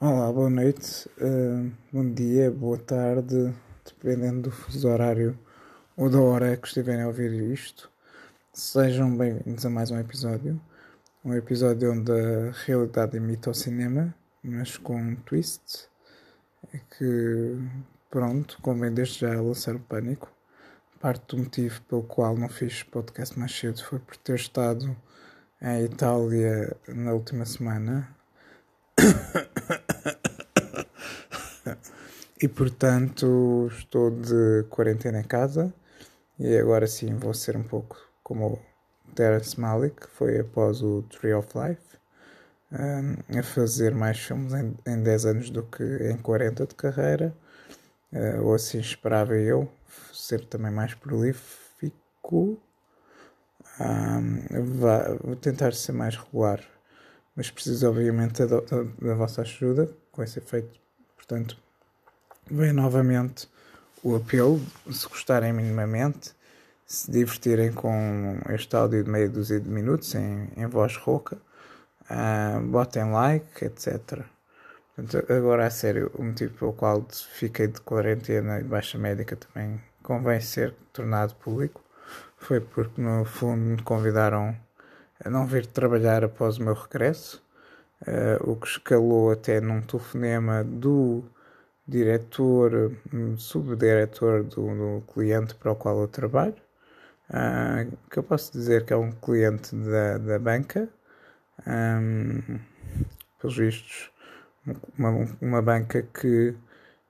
Olá, boa noite, uh, bom dia, boa tarde, dependendo do horário ou da hora que estiverem a ouvir isto. Sejam bem-vindos a mais um episódio. Um episódio onde a realidade imita o cinema, mas com um twist. Que, pronto, convém desde já lançar o pânico. Parte do motivo pelo qual não fiz podcast mais cedo foi por ter estado em Itália na última semana. e portanto estou de quarentena em casa e agora sim vou ser um pouco como Terence Malick, foi após o Tree of Life, um, a fazer mais filmes em, em 10 anos do que em 40 de carreira, uh, ou assim esperava eu, ser também mais prolífico. Um, vou tentar ser mais regular, mas preciso obviamente da, da, da vossa ajuda com esse efeito. Portanto, vem novamente o apelo, se gostarem minimamente, se divertirem com este áudio de meia dúzia de minutos em, em voz rouca, uh, botem like, etc. Portanto, agora a sério, o motivo pelo qual fiquei de quarentena e baixa médica também convém ser tornado público foi porque no fundo me convidaram a não vir trabalhar após o meu regresso, uh, o que escalou até num telefonema do diretor, subdiretor do, do cliente para o qual eu trabalho, uh, que eu posso dizer que é um cliente da, da banca, um, pelos vistos, uma, uma banca que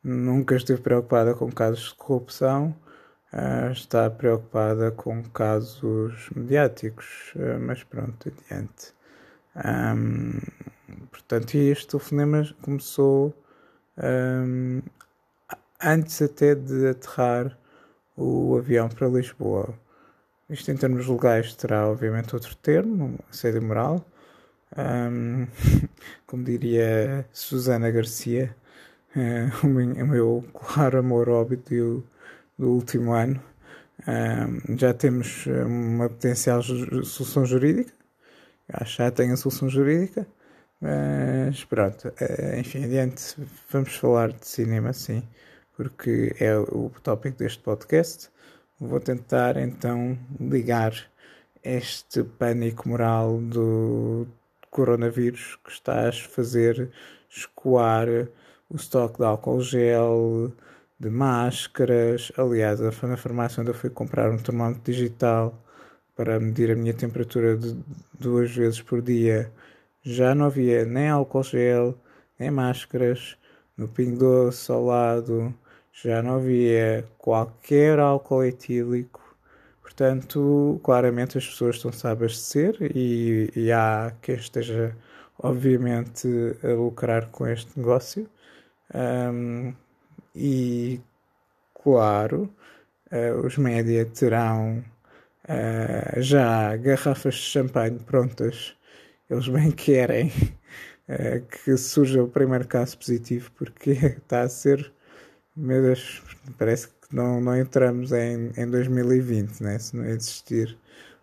nunca esteve preocupada com casos de corrupção, uh, está preocupada com casos mediáticos, uh, mas pronto, adiante. Um, portanto, este telefonema começou um, antes até de aterrar o avião para Lisboa. Isto em termos legais terá obviamente outro termo, assédio moral. Um, como diria Susana Garcia, o, meu, o meu claro amor óbvio do último ano. Um, já temos uma potencial solução jurídica. Acho que já tem a solução jurídica. Mas pronto, eh, enfim, adiante, vamos falar de cinema, sim, porque é o tópico deste podcast. Vou tentar então ligar este pânico moral do coronavírus que está a fazer escoar o estoque de álcool gel, de máscaras. Aliás, na farmácia onde eu fui comprar um termómetro digital para medir a minha temperatura de duas vezes por dia já não havia nem álcool gel, nem máscaras. No Pingo Doce ao lado já não havia qualquer álcool etílico. Portanto, claramente as pessoas estão-se a abastecer e, e há quem esteja, obviamente, a lucrar com este negócio. Um, e, claro, uh, os média terão uh, já garrafas de champanhe prontas eles bem querem uh, que surja o primeiro caso positivo, porque está a ser, meu Deus, parece que não, não entramos em, em 2020, né? se não existir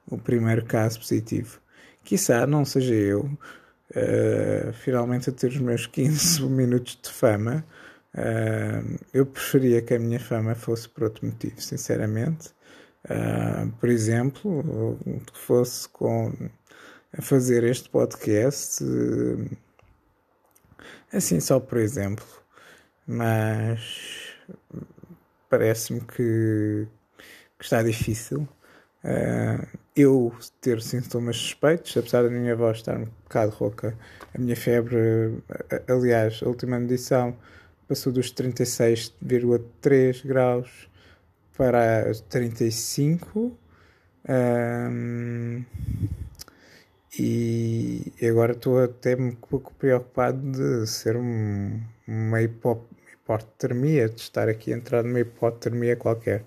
o primeiro caso positivo. Quizá não seja eu, uh, finalmente a ter os meus 15 minutos de fama. Uh, eu preferia que a minha fama fosse por outro motivo, sinceramente. Uh, por exemplo, que fosse com a fazer este podcast, eh, assim só por exemplo, mas parece-me que, que, está difícil. Uh, eu ter sintomas suspeitos, apesar da minha voz estar um bocado rouca, a minha febre, aliás, a última medição passou dos 36,3 graus para 35. Um, e agora estou até um pouco preocupado de ser um, uma hipo, hipotermia, de estar aqui a entrar numa hipotermia qualquer.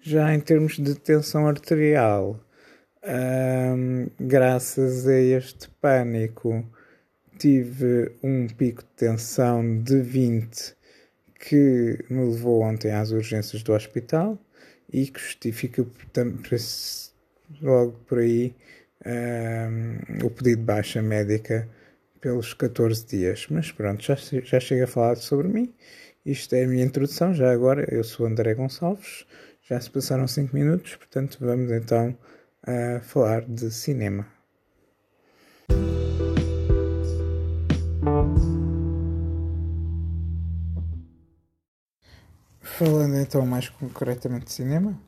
Já em termos de tensão arterial, hum, graças a este pânico, tive um pico de tensão de 20 que me levou ontem às urgências do hospital e que justifica logo por aí o pedido de baixa médica pelos 14 dias. Mas pronto, já, já chego a falar sobre mim. Isto é a minha introdução. Já agora, eu sou André Gonçalves. Já se passaram 5 minutos, portanto, vamos então a falar de cinema. Falando então mais concretamente de cinema,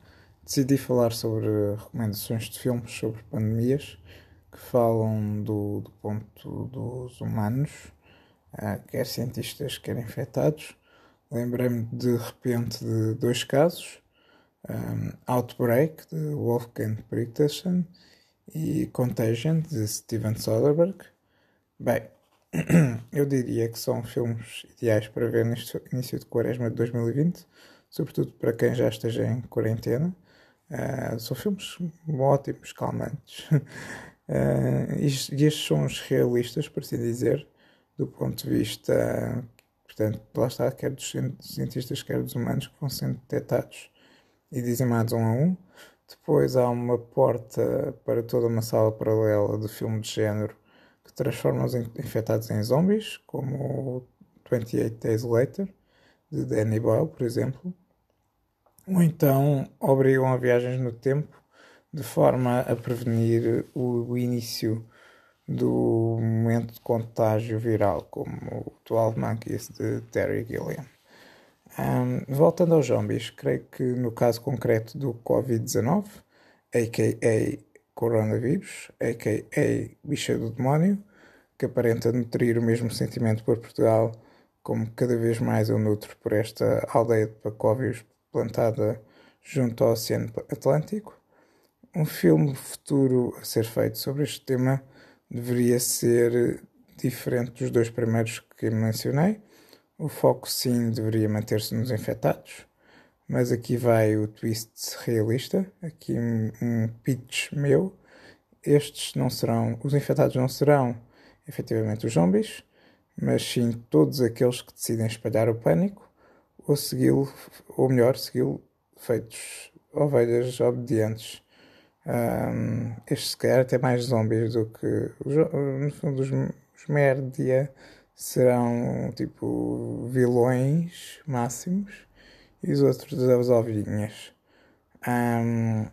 decidi falar sobre recomendações de filmes sobre pandemias que falam do, do ponto dos humanos, uh, quer cientistas, quer infectados. Lembrei-me de repente de dois casos: um, Outbreak, de Wolfgang Peterson, e Contagion, de Steven Soderbergh. Bem, eu diria que são filmes ideais para ver neste início de quaresma de 2020, sobretudo para quem já esteja em quarentena. Uh, são filmes ótimos, calmantes. uh, e estes são os realistas, por assim dizer, do ponto de vista, portanto, lá está, quer dos cientistas, quer dos humanos que vão sendo detectados e dizimados um a um. Depois há uma porta para toda uma sala paralela de filme de género que transforma os infectados em zombies, como 28 Days Later, de Danny Boyle, por exemplo. Ou então obrigam a viagens no tempo de forma a prevenir o início do momento de contágio viral, como o 12 Monkeys de Terry Gilliam. Um, voltando aos zombies, creio que no caso concreto do Covid-19, a.k.a coronavírus, a.k.a. bicha do demónio, que aparenta nutrir o mesmo sentimento por Portugal, como cada vez mais eu nutro por esta aldeia de Pacóvios plantada junto ao Oceano Atlântico. Um filme futuro a ser feito sobre este tema deveria ser diferente dos dois primeiros que mencionei. O foco sim deveria manter-se nos infectados, mas aqui vai o twist realista, aqui um, pitch meu. Estes não serão, os infectados não serão efetivamente os zombies, mas sim todos aqueles que decidem espalhar o pânico ou segui-lo, ou melhor, segui-lo feitos ovelhas obedientes. Um, estes se calhar até mais zombies do que os, no fundo os, os merdia serão tipo vilões máximos e os outros as ovelhinhas. Um,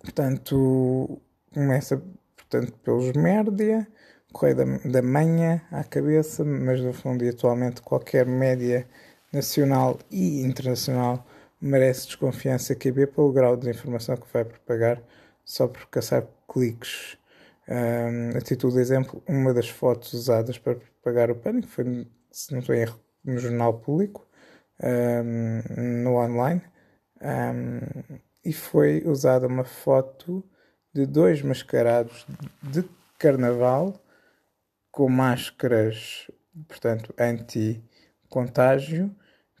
portanto, começa portanto, pelos Mérdia, Correio da, da Manha à cabeça, mas no fundo e atualmente qualquer média nacional e internacional merece desconfiança QB pelo grau de informação que vai propagar só por caçar cliques. Um, a título de exemplo, uma das fotos usadas para propagar o pânico foi, se não estou em erro, no jornal público, um, no online, um, e foi usada uma foto de dois mascarados de carnaval com máscaras, portanto, anti-contágio,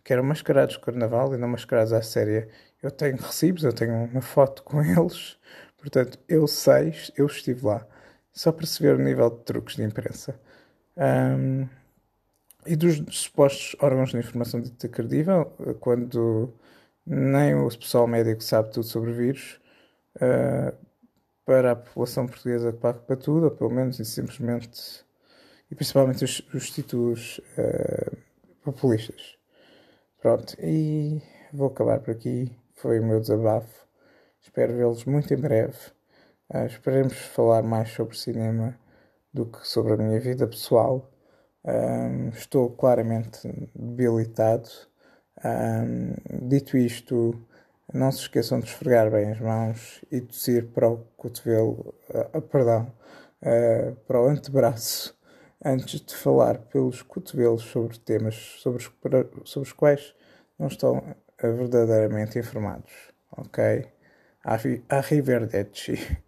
que eram mascarados de carnaval e não mascarados à séria. Eu tenho recibos, eu tenho uma foto com eles, portanto, eu sei, eu estive lá, só para se ver o nível de truques de imprensa. Um, e dos supostos órgãos de informação dita credível, quando nem o pessoal médico sabe tudo sobre o vírus, uh, para a população portuguesa que paga para tudo, ou pelo menos e simplesmente, e principalmente os, os títulos uh, populistas. Pronto, e vou acabar por aqui. Foi o meu desabafo. Espero vê-los muito em breve. Uh, esperemos falar mais sobre cinema do que sobre a minha vida pessoal. Um, estou claramente debilitado. Um, dito isto, não se esqueçam de esfregar bem as mãos e tossir para o cotovelo, uh, perdão, uh, para o antebraço, antes de falar pelos cotovelos sobre temas sobre os, sobre os quais não estão verdadeiramente informados. Ok? Arrivederci.